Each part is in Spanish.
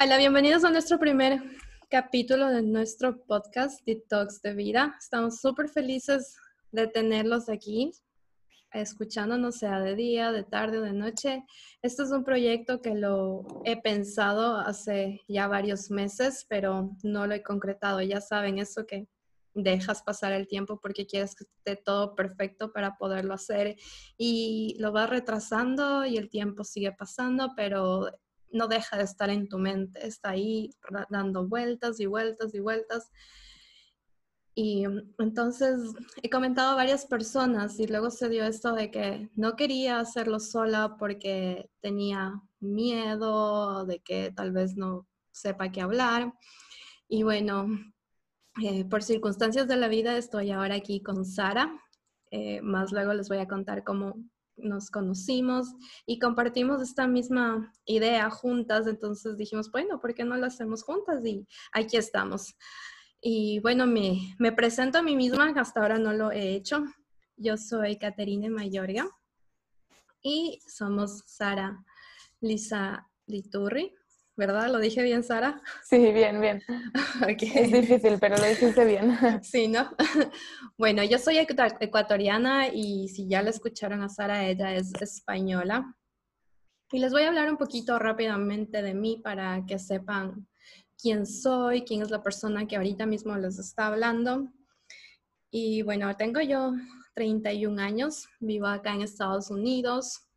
Hola, bienvenidos a nuestro primer capítulo de nuestro podcast Detox de Vida. Estamos súper felices de tenerlos aquí, escuchándonos sea de día, de tarde o de noche. Este es un proyecto que lo he pensado hace ya varios meses, pero no lo he concretado. Ya saben, eso que dejas pasar el tiempo porque quieres que esté todo perfecto para poderlo hacer y lo vas retrasando y el tiempo sigue pasando, pero no deja de estar en tu mente, está ahí dando vueltas y vueltas y vueltas. Y entonces he comentado a varias personas y luego se dio esto de que no quería hacerlo sola porque tenía miedo de que tal vez no sepa qué hablar. Y bueno, eh, por circunstancias de la vida estoy ahora aquí con Sara. Eh, más luego les voy a contar cómo nos conocimos y compartimos esta misma idea juntas, entonces dijimos, bueno, ¿por qué no lo hacemos juntas? Y aquí estamos. Y bueno, me, me presento a mí misma, hasta ahora no lo he hecho. Yo soy Caterine Mayorga y somos Sara Lisa Liturri. ¿Verdad? ¿Lo dije bien, Sara? Sí, bien, bien. Es difícil, pero lo dijiste bien. Sí, ¿no? Bueno, yo soy ecuatoriana y si ya la escucharon a Sara, ella es española. Y les voy a hablar un poquito rápidamente de mí para que sepan quién soy, quién es la persona que ahorita mismo les está hablando. Y bueno, tengo yo 31 años, vivo acá en Estados Unidos.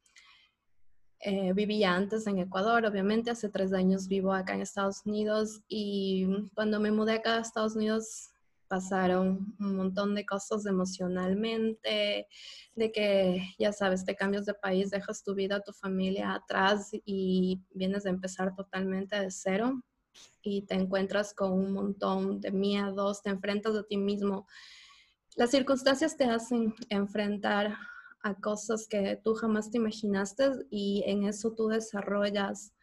Eh, vivía antes en Ecuador, obviamente, hace tres años vivo acá en Estados Unidos y cuando me mudé acá a Estados Unidos pasaron un montón de cosas emocionalmente, de que, ya sabes, te cambias de país, dejas tu vida, tu familia atrás y vienes a empezar totalmente de cero y te encuentras con un montón de miedos, te enfrentas a ti mismo. Las circunstancias te hacen enfrentar a cosas que tú jamás te imaginaste y en eso tú desarrollas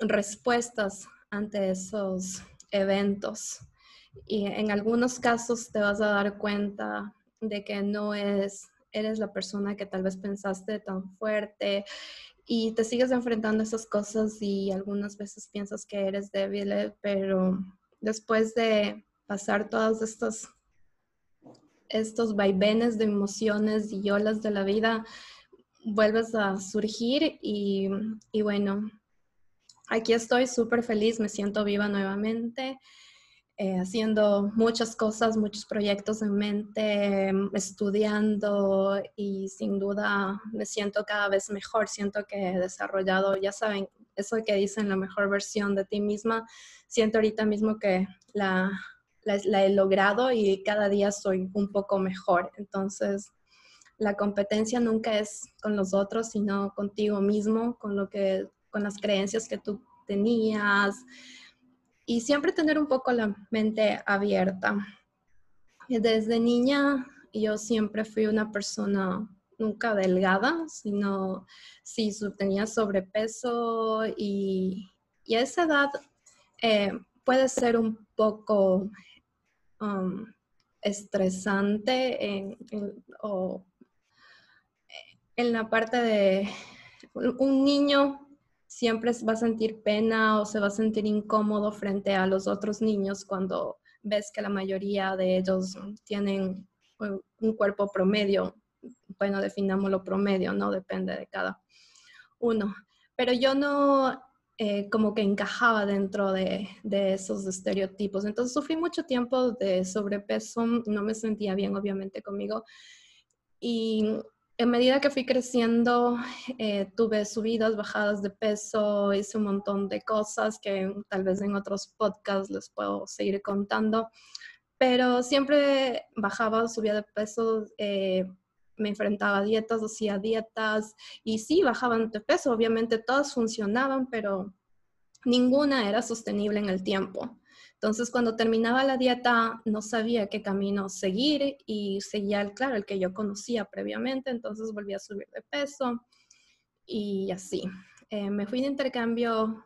respuestas ante esos eventos. Y en algunos casos te vas a dar cuenta de que no es, eres la persona que tal vez pensaste tan fuerte y te sigues enfrentando a esas cosas y algunas veces piensas que eres débil, pero después de pasar todas estas estos vaivenes de emociones y olas de la vida, vuelves a surgir y, bueno, aquí estoy súper feliz, me siento viva nuevamente. Eh, haciendo muchas cosas, muchos proyectos en mente, estudiando y sin duda me siento cada vez mejor, siento que he desarrollado, ya saben, eso que dicen la mejor versión de ti misma, siento ahorita mismo que la, la, he logrado y cada día soy un poco mejor. Entonces, la competencia nunca es con los otros, sino contigo mismo, con lo que, con las creencias que tú tenías y siempre tener un poco la mente abierta. Desde niña yo siempre fui una persona nunca delgada, sino sí tenía sobrepeso y, y a esa edad eh, puede ser un poco Um, estresante en, o en la parte de un niño siempre va a sentir pena o se va a sentir incómodo frente a los otros niños cuando ves que la mayoría de ellos tienen un cuerpo promedio. Bueno, definámoslo promedio, ¿no? Depende de cada uno. Pero yo no eh, como que encajaba dentro de, esos estereotipos. Entonces sufrí mucho tiempo de sobrepeso, no me sentía bien obviamente conmigo. Y en medida que fui creciendo, eh, tuve subidas, bajadas de peso, hice un montón de cosas que tal vez en otros podcasts les puedo seguir contando, pero siempre bajaba, subía de peso. Eh, me enfrentaba a dietas, hacía dietas y sí, bajaban de peso, obviamente todas funcionaban, pero ninguna era sostenible en el tiempo. Entonces, cuando terminaba la dieta, no sabía qué camino seguir y seguía, claro, el que yo conocía previamente, entonces volví a subir de peso y así. Eh, me fui de intercambio,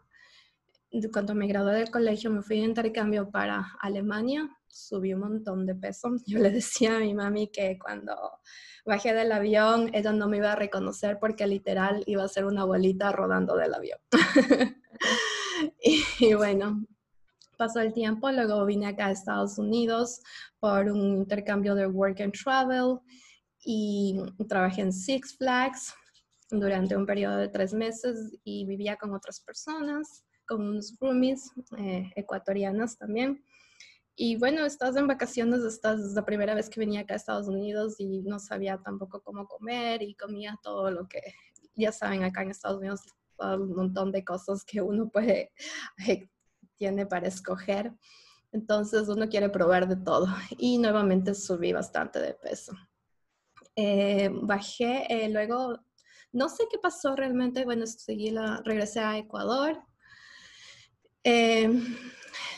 cuando me gradué del colegio, me fui de intercambio para Alemania, subí un montón de peso. Yo le decía a mi mami que cuando bajé del avión, ella no me iba a reconocer porque literal iba a ser una bolita rodando del avión. Y, bueno, pasó el tiempo, luego vine acá a Estados Unidos por un intercambio de work and travel y trabajé en Six Flags durante un periodo de tres meses y vivía con otras personas, con unos roomies eh, ecuatorianos también. Y bueno, estás en vacaciones, estás es la primera vez que venía acá a Estados Unidos y no sabía tampoco cómo comer y comía todo lo que, ya saben, acá en Estados Unidos un montón de cosas que uno puede, eh, tiene para escoger. Entonces uno quiere probar de todo y nuevamente subí bastante de peso. Eh, bajé, eh, luego no sé qué pasó realmente, bueno, seguí la, regresé a Ecuador.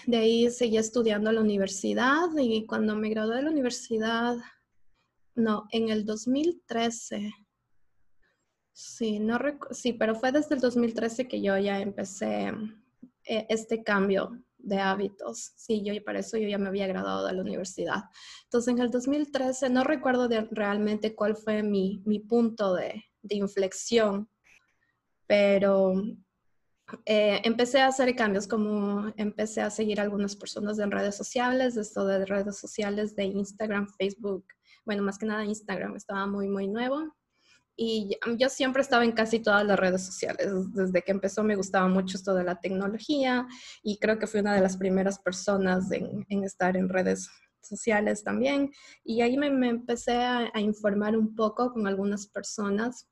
De ahí seguí estudiando en la universidad y cuando me gradué de la universidad, no, en el 2013, sí, no sí, pero fue desde el 2013 que yo ya empecé eh, este cambio de hábitos. Sí, yo para eso yo ya me había graduado de la universidad. Entonces, en el 2013, no recuerdo realmente cuál fue mi, mi punto de, de inflexión, pero eh, empecé a hacer cambios como empecé a seguir algunas personas en redes sociales, esto de redes sociales de Instagram, Facebook, bueno, más que nada Instagram estaba muy, muy nuevo. Y yo siempre estaba en casi todas las redes sociales. Desde que empezó me gustaba mucho esto de la tecnología y creo que fui una de las primeras personas en, estar en redes sociales también. Y ahí me, empecé a, a informar un poco con algunas personas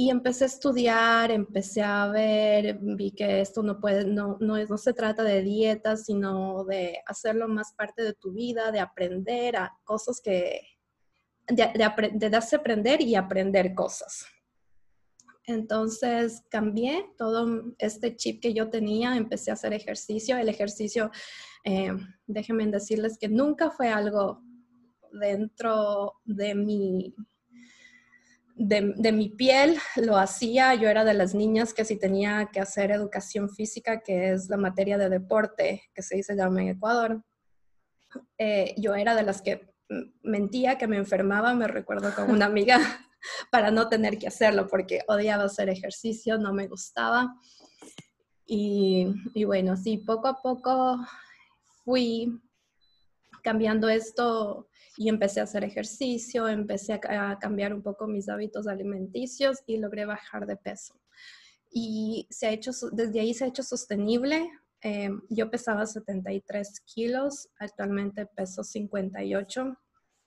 y empecé a estudiar, empecé a ver, vi que esto no puede, no, no, no se trata de dieta, sino de hacerlo más parte de tu vida, de aprender a cosas que, de, de, de darse a aprender y aprender cosas. Entonces cambié todo este chip que yo tenía, empecé a hacer ejercicio. El ejercicio, eh, déjenme decirles que nunca fue algo dentro de mi de, mi piel lo hacía. Yo era de las niñas que si tenía que hacer educación física, que es la materia de deporte que se dice llama en Ecuador, eh, yo era de las que mentía que me enfermaba, me recuerdo con una amiga, para no tener que hacerlo, porque odiaba hacer ejercicio, no me gustaba. Y, y bueno, sí, poco a poco fui cambiando esto y empecé a hacer ejercicio, empecé a, cambiar un poco mis hábitos alimenticios y logré bajar de peso. Y se ha hecho, desde ahí se ha hecho sostenible. Eh, yo pesaba 73 kilos, actualmente peso 58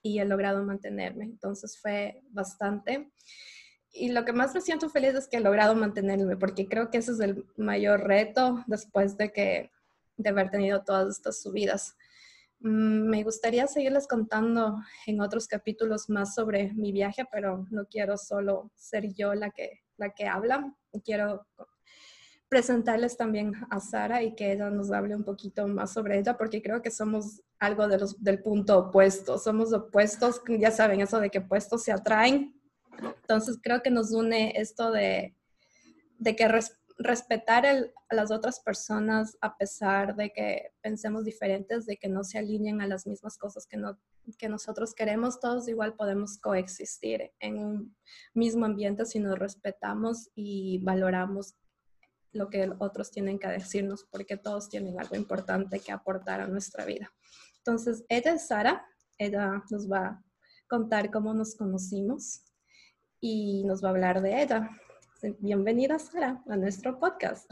y he logrado mantenerme. Entonces fue bastante. Y lo que más me siento feliz es que he logrado mantenerme, porque creo que ese es el mayor reto después de que de haber tenido todas estas subidas. Mm, me gustaría seguirles contando en otros capítulos más sobre mi viaje, pero no quiero solo ser yo la que, la que habla. Quiero presentarles también a Sara y que ella nos hable un poquito más sobre ella, porque creo que somos algo de los, del punto opuesto. Somos opuestos, ya saben, eso de que opuestos se atraen. Entonces creo que nos une esto de, de que respetar a las otras personas a pesar de que pensemos diferentes, de que no se alineen a las mismas cosas que, no, que nosotros queremos, todos igual podemos coexistir en un mismo ambiente si nos respetamos y valoramos lo que otros tienen que decirnos, porque todos tienen algo importante que aportar a nuestra vida. Entonces, ella es Sara, ella nos va a contar cómo nos conocimos y nos va a hablar de ella. Bienvenida, Sara, a nuestro podcast.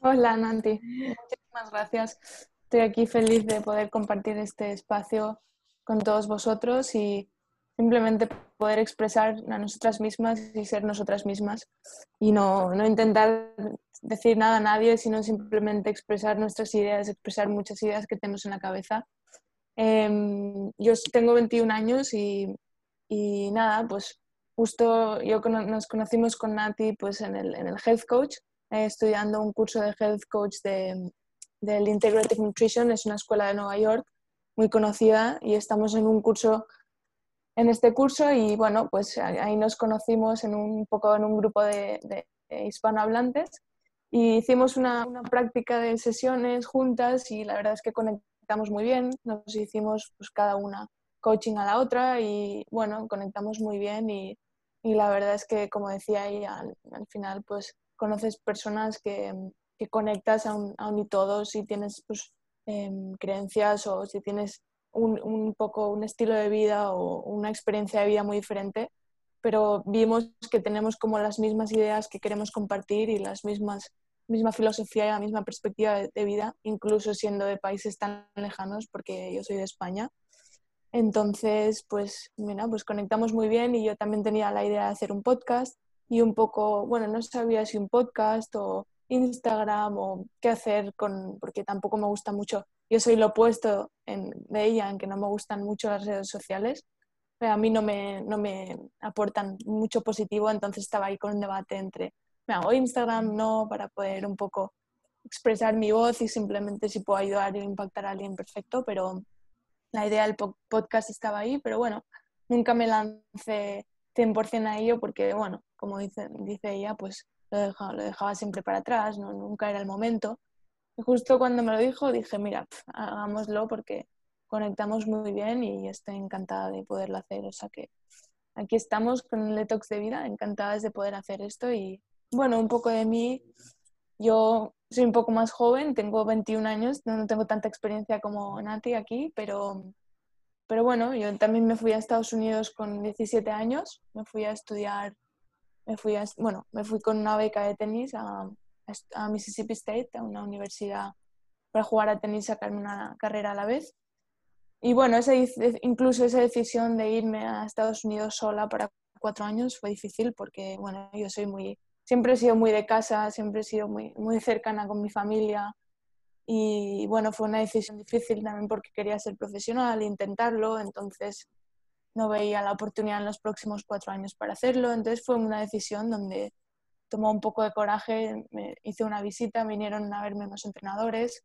Hola, Nanti. Muchísimas gracias. Estoy aquí feliz de poder compartir este espacio con todos vosotros y simplemente poder expresar a nosotras mismas y ser nosotras mismas y no, no intentar decir nada a nadie, sino simplemente expresar nuestras ideas, expresar muchas ideas que tenemos en la cabeza. Em, yo tengo 21 años y, y nada, pues Justo yo nos conocimos con Nati pues en el, en el Health Coach, eh, estudiando un curso de Health Coach de, del Integrative Nutrition, es una escuela de Nueva York muy conocida y estamos en un curso, en este curso y bueno, pues ahí nos conocimos en un poco en un grupo de, de hispanohablantes y hicimos una, una, práctica de sesiones juntas y la verdad es que conectamos muy bien, nos hicimos pues cada una coaching a la otra y bueno, conectamos muy bien y y la verdad es que, como decía ella, al, final pues conoces personas que, que conectas aún, aún y todo si tienes pues, em, creencias o si tienes un, un, poco un estilo de vida o una experiencia de vida muy diferente, pero vimos que tenemos como las mismas ideas que queremos compartir y las mismas misma filosofía y la misma perspectiva de, vida, incluso siendo de países tan lejanos, porque yo soy de España. Entonces, pues, mira, pues conectamos muy bien y yo también tenía la idea de hacer un podcast y un poco, bueno, no sabía si un podcast o Instagram o qué hacer con, porque tampoco me gusta mucho. Yo soy lo opuesto en, de ella, en que no me gustan mucho las redes sociales. A mí no me, no me aportan mucho positivo, entonces estaba ahí con un debate entre, me hago Instagram, no, para poder un poco expresar mi voz y simplemente si puedo ayudar e impactar a alguien, perfecto, pero la idea del podcast estaba ahí, pero bueno, nunca me lancé 100% a ello porque, bueno, como dice, ella, pues lo dejaba, siempre para atrás, nunca era el momento. Y justo cuando me lo dijo dije, mira, hagámoslo porque conectamos muy bien y estoy encantada de poderlo hacer. O sea que aquí estamos con el detox de vida, encantadas de poder hacer esto y bueno, un poco de mí. Yo soy un poco más joven, tengo 21 años, no tengo tanta experiencia como Nati aquí, pero pero bueno, yo también me fui a Estados Unidos con 17 años, me fui a estudiar, me fui a, bueno, me fui con una beca de tenis a, a Mississippi State, a una universidad para jugar a tenis y sacarme una carrera a la vez. Y bueno, ese, incluso esa decisión de irme a Estados Unidos sola para cuatro años fue difícil porque, bueno, yo soy muy, siempre he sido muy de casa, siempre he sido muy, muy cercana con mi familia, y bueno, fue una decisión difícil también porque quería ser profesional e intentarlo, entonces no veía la oportunidad en los próximos cuatro años para hacerlo, entonces fue una decisión donde tomó un poco de coraje, me hice una visita, vinieron a verme unos entrenadores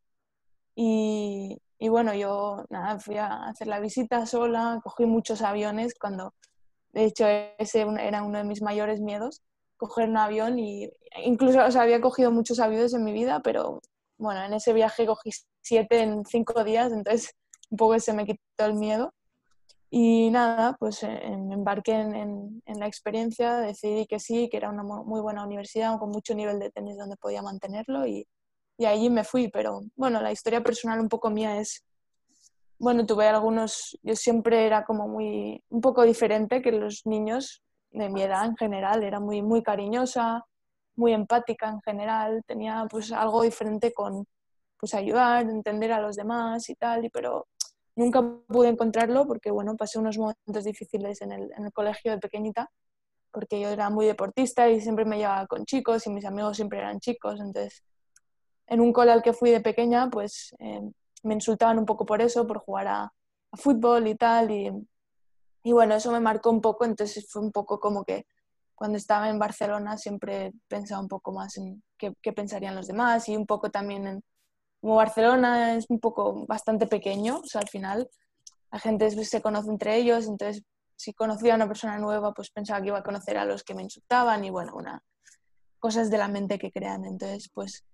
y, y bueno, yo nada, fui a hacer la visita sola, cogí muchos aviones cuando, de hecho, ese era uno de mis mayores miedos, coger un avión y incluso o sea, había cogido muchos aviones en mi vida, pero bueno, en ese viaje cogí siete en cinco días, entonces un poco se me quitó el miedo. Y nada, pues eh, me embarqué en, la experiencia, decidí que sí, que era una muy buena universidad con mucho nivel de tenis donde podía mantenerlo y, y allí me fui. Pero bueno, la historia personal un poco mía es, bueno, tuve algunos, yo siempre era como muy, un poco diferente que los niños de mi edad en general, era muy, muy cariñosa, muy empática en general, tenía pues algo diferente con pues ayudar, entender a los demás y tal, y, pero nunca pude encontrarlo porque bueno, pasé unos momentos difíciles en el, en el colegio de pequeñita, porque yo era muy deportista y siempre me llevaba con chicos y mis amigos siempre eran chicos, entonces en un cole al que fui de pequeña pues eh, me insultaban un poco por eso, por jugar a, a fútbol y tal, y, y bueno, eso me marcó un poco, entonces fue un poco como que cuando estaba en Barcelona siempre pensaba un poco más en qué, pensarían los demás y un poco también en, como Barcelona es un poco bastante pequeño, o sea, al final la gente se conoce entre ellos, entonces si conocía a una persona nueva, pues pensaba que iba a conocer a los que me insultaban y bueno, una, cosas de la mente que crean. Entonces, pues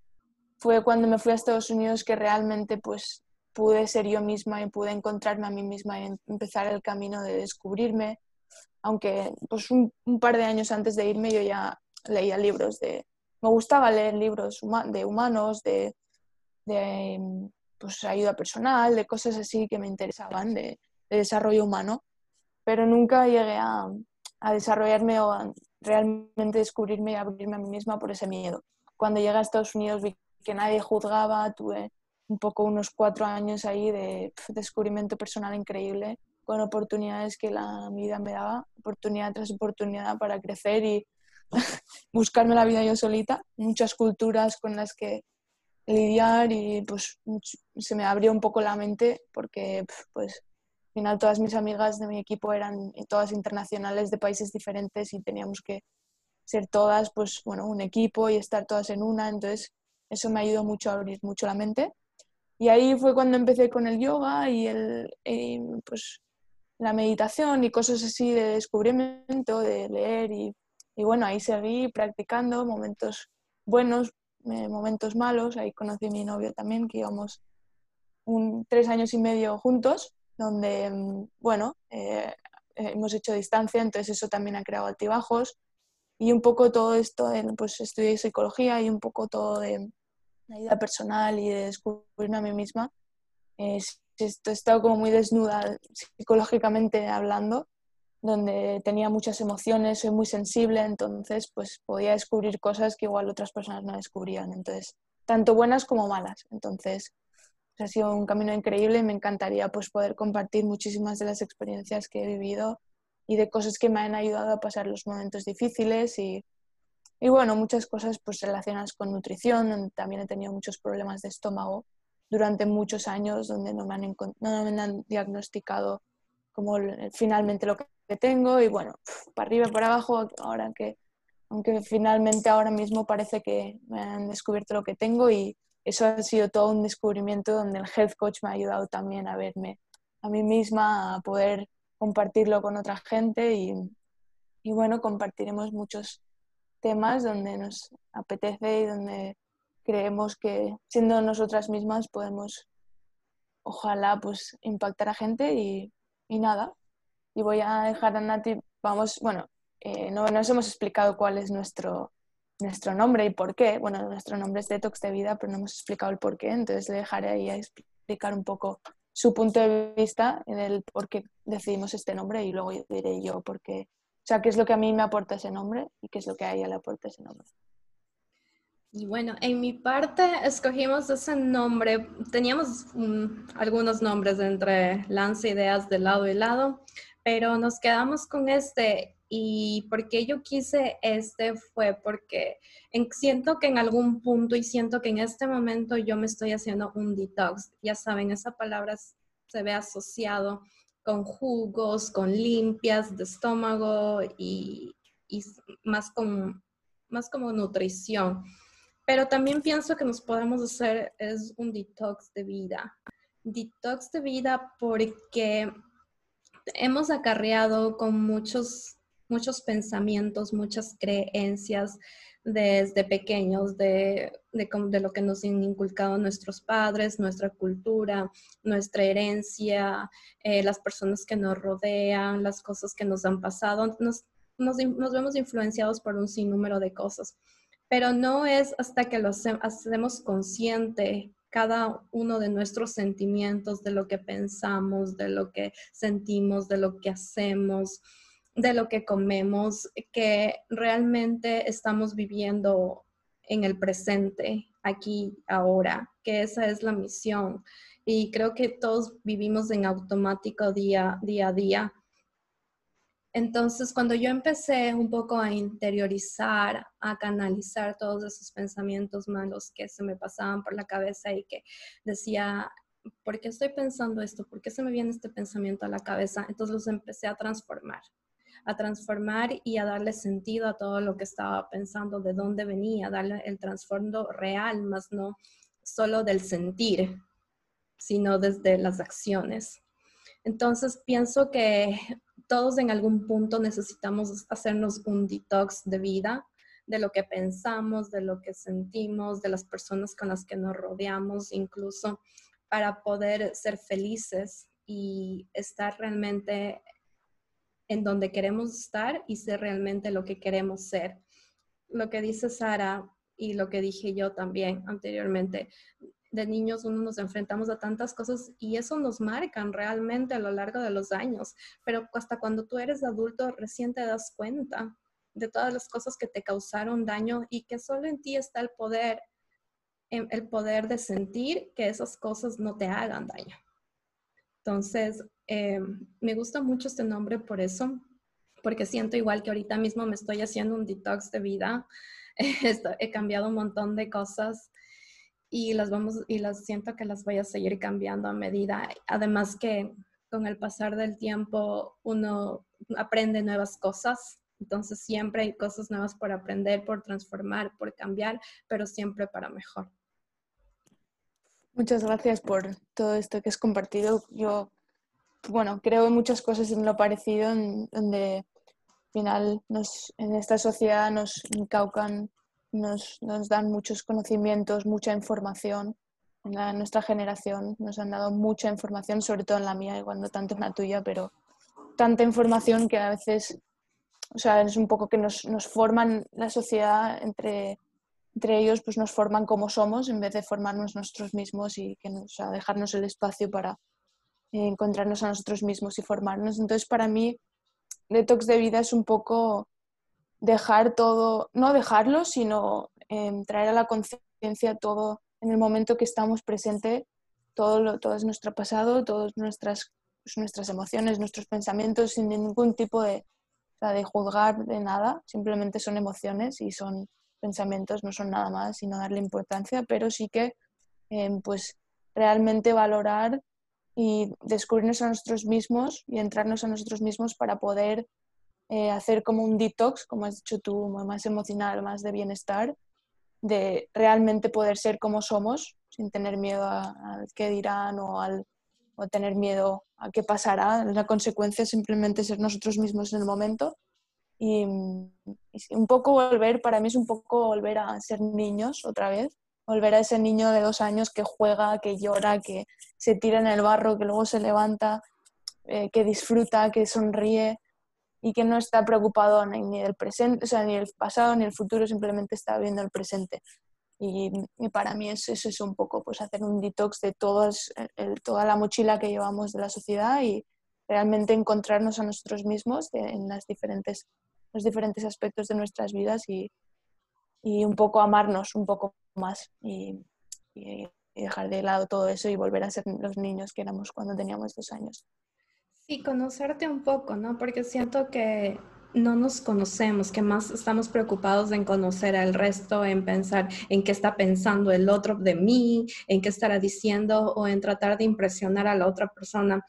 fue cuando me fui a Estados Unidos que realmente pues pude ser yo misma y pude encontrarme a mí misma y empezar el camino de descubrirme, aunque pues un, par de años antes de irme yo ya leía libros de... Me gustaba leer libros de humanos, de, pues, ayuda personal, de cosas así que me interesaban, de, desarrollo humano, pero nunca llegué a, desarrollarme o a realmente descubrirme y abrirme a mí misma por ese miedo. Cuando llegué a Estados Unidos vi que nadie juzgaba, tuve un poco unos cuatro años ahí de descubrimiento personal increíble con oportunidades que la vida me daba, oportunidad tras oportunidad para crecer y buscarme la vida yo solita, muchas culturas con las que lidiar y pues se me abrió un poco la mente porque pues al final todas mis amigas de mi equipo eran todas internacionales de países diferentes y teníamos que ser todas pues bueno un equipo y estar todas en una. Entonces eso me ayudó mucho a abrir mucho la mente y ahí fue cuando empecé con el yoga y el pues la meditación y cosas así de descubrimiento, de leer y, y bueno, ahí seguí practicando momentos buenos, eh, momentos malos, ahí conocí a mi novio también, que íbamos un, tres años y medio juntos, donde, mm, bueno, eh, hemos hecho distancia, entonces eso también ha creado altibajos. Y un poco todo esto, pues estudié psicología y un poco todo de la vida personal y de descubrirme a mí misma. he estado como muy desnuda psicológicamente hablando, donde tenía muchas emociones, soy muy sensible, entonces pues podía descubrir cosas que igual otras personas no descubrían, entonces tanto buenas como malas. Entonces ha sido un camino increíble y me encantaría pues poder compartir muchísimas de las experiencias que he vivido y de cosas que me han ayudado a pasar los momentos difíciles y, y bueno, muchas cosas pues relacionadas con nutrición, también he tenido muchos problemas de estómago durante muchos años donde no me han, no me han diagnosticado como finalmente lo que tengo. Y bueno, para arriba, para abajo, ahora que, aunque finalmente ahora mismo parece que me han descubierto lo que tengo y eso ha sido todo un descubrimiento donde el health coach me ha ayudado también a verme a mí misma, a poder compartirlo con otra gente y, y bueno, compartiremos muchos temas donde nos apetece y donde creemos que siendo nosotras mismas podemos ojalá pues impactar a gente y, y nada. Y voy a dejar a Nati, vamos, bueno, eh, no nos hemos explicado cuál es nuestro, nuestro nombre y por qué. Bueno, nuestro nombre es Detox de Vida, pero no hemos explicado el por qué, entonces le dejaré ahí a explicar un poco su punto de vista en el por qué decidimos este nombre y luego diré yo por qué, o sea, qué es lo que a mí me aporta ese nombre y qué es lo que a ella le aporta ese nombre. Y bueno, en mi parte escogimos ese nombre. Teníamos mm, algunos nombres entre lanza ideas de lado y lado, pero nos quedamos con este. Y porque yo quise este fue porque siento que en algún punto y siento que en este momento yo me estoy haciendo un detox. Ya saben, esa palabra se ve asociado con jugos, con limpias de estómago y, más, más como nutrición. Pero también pienso que nos podemos hacer es un detox de vida. Detox de vida porque hemos acarreado con muchos, muchos pensamientos, muchas creencias desde pequeños de, de, lo que nos han inculcado nuestros padres, nuestra cultura, nuestra herencia, eh, las personas que nos rodean, las cosas que nos han pasado. Nos, nos, nos vemos influenciados por un sinnúmero de cosas, pero no es hasta que lo hacemos consciente cada uno de nuestros sentimientos, de lo que pensamos, de lo que sentimos, de lo que hacemos, de lo que comemos, que realmente estamos viviendo en el presente, aquí, ahora, que esa es la misión. Y creo que todos vivimos en automático día, día a día. Entonces, cuando yo empecé un poco a interiorizar, a canalizar todos esos pensamientos malos que se me pasaban por la cabeza y que decía, ¿por qué estoy pensando esto? ¿Por qué se me viene este pensamiento a la cabeza? Entonces los empecé a transformar, a transformar y a darle sentido a todo lo que estaba pensando, de dónde venía, darle el trasfondo real, más no solo del sentir, sino desde las acciones. Entonces pienso que todos en algún punto necesitamos hacernos un detox de vida, de lo que pensamos, de lo que sentimos, de las personas con las que nos rodeamos, incluso para poder ser felices y estar realmente en donde queremos estar y ser realmente lo que queremos ser. Lo que dice Sara y lo que dije yo también anteriormente, de niños uno nos enfrentamos a tantas cosas y eso nos marcan realmente a lo largo de los años, pero hasta cuando tú eres adulto recién te das cuenta de todas las cosas que te causaron daño y que solo en ti está el poder, el poder de sentir que esas cosas no te hagan daño. Entonces, eh, me gusta mucho este nombre por eso, porque siento igual que ahorita mismo me estoy haciendo un detox de vida. he cambiado un montón de cosas y las vamos y las siento que las voy a seguir cambiando a medida. Además que con el pasar del tiempo uno aprende nuevas cosas, entonces siempre hay cosas nuevas por aprender, por transformar, por cambiar, pero siempre para mejor. Muchas gracias por todo esto que has compartido. Yo, bueno, creo en muchas cosas en lo parecido, en donde al final nos, en esta sociedad nos incaucan nos, nos dan muchos conocimientos, mucha información. En nuestra generación nos han dado mucha información, sobre todo en la mía, igual no tanto en la tuya, pero tanta información que a veces, o sea, es un poco que nos, nos forman la sociedad entre entre ellos pues nos forman como somos en vez de formarnos nosotros mismos y que nos, dejarnos el espacio para encontrarnos a nosotros mismos y formarnos. Entonces para mí detox de vida es un poco dejar todo, no dejarlo, sino em, traer a la conciencia todo en el momento que estamos presente, todo, lo, todo es nuestro pasado, todas nuestras, pues, nuestras emociones, nuestros pensamientos, sin ningún tipo de, de juzgar de nada, simplemente son emociones y son pensamientos, no son nada más, sino darle importancia, pero sí que em, pues realmente valorar y descubrirnos a nosotros mismos y entrarnos a nosotros mismos para poder eh, hacer como un detox, como has dicho tú, más emocional, más de bienestar, de realmente poder ser como somos, sin tener miedo al qué dirán o, al, o tener miedo a qué pasará. La consecuencia es simplemente ser nosotros mismos en el momento. Y, y un poco volver, para mí es un poco volver a ser niños otra vez, volver a ese niño de dos años que juega, que llora, que se tira en el barro, que luego se levanta, eh, que disfruta, que sonríe y que no está preocupado ni, del presente, o sea, ni el pasado ni el futuro, simplemente está viendo el presente. Y, para mí eso, es un poco, pues hacer un detox de todos, toda la mochila que llevamos de la sociedad y realmente encontrarnos a nosotros mismos en las diferentes, los diferentes aspectos de nuestras vidas y, y un poco amarnos un poco más y, y, dejar de lado todo eso y volver a ser los niños que éramos cuando teníamos dos años. Sí, conocerte un poco, ¿no? Porque siento que no nos conocemos, que más estamos preocupados en conocer al resto, en pensar en qué está pensando el otro de mí, en qué estará diciendo o en tratar de impresionar a la otra persona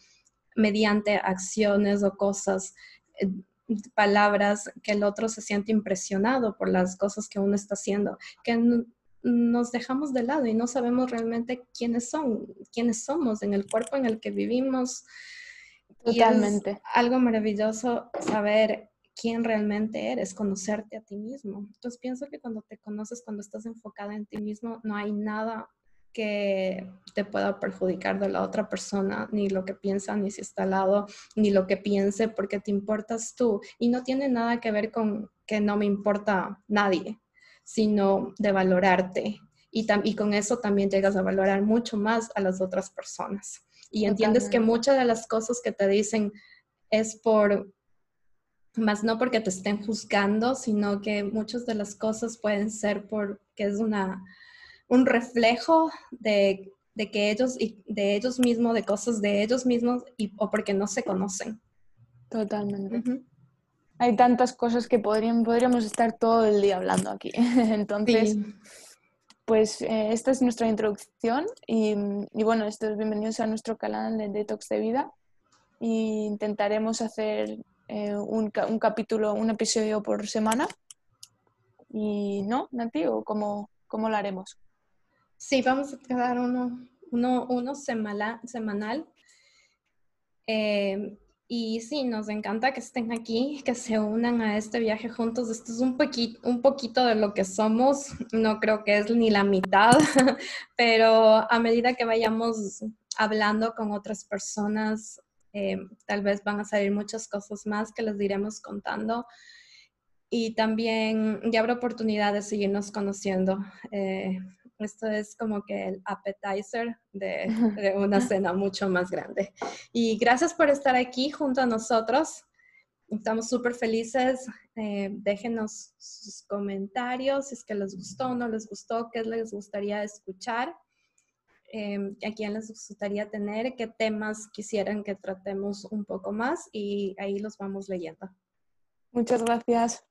mediante acciones o cosas, eh, palabras que el otro se siente impresionado por las cosas que uno está haciendo, que nos dejamos de lado y no sabemos realmente quiénes son, quiénes somos en el cuerpo en el que vivimos Totalmente. algo maravilloso saber quién realmente eres, conocerte a ti mismo. Entonces pienso que cuando te conoces, cuando estás enfocada en ti mismo, no hay nada que te pueda perjudicar de la otra persona, ni lo que piensa, ni si está al lado, ni lo que piense, porque te importas tú. Y no tiene nada que ver con que no me importa nadie, sino de valorarte. Y, y con eso también llegas a valorar mucho más a las otras personas y entiendes que muchas de las cosas que te dicen es por, más no porque te estén juzgando, sino que muchas de las cosas pueden ser porque es una, un reflejo de, de que ellos, y de ellos mismos, de cosas de ellos mismos, y, o porque no se conocen. Totalmente. Hay tantas cosas que podrían, podríamos estar todo el día hablando aquí. Entonces, pues eh, esta es nuestra introducción y, bueno, estos bienvenidos a nuestro canal de Detox de Vida e intentaremos hacer eh, un, capítulo, un episodio por semana. Y no, Nati, ¿o cómo, cómo lo haremos? Sí, vamos a quedar uno, uno, uno semanal. Eh, y sí, nos encanta que estén aquí, que se unan a este viaje juntos. Esto es un, poquito, un poquito de lo que somos. No creo que es ni la mitad, pero a medida que vayamos hablando con otras personas, eh, tal vez van a salir muchas cosas más que les iremos contando. Y también ya habrá oportunidad de seguirnos conociendo. Eh, esto es como que el appetizer de, una cena mucho más grande. Y gracias por estar aquí junto a nosotros. Estamos súper felices. Eh, déjenos sus comentarios si es que les gustó o no les gustó, qué les gustaría escuchar, eh, a quién les gustaría tener, qué temas quisieran que tratemos un poco más y ahí los vamos leyendo. Muchas gracias.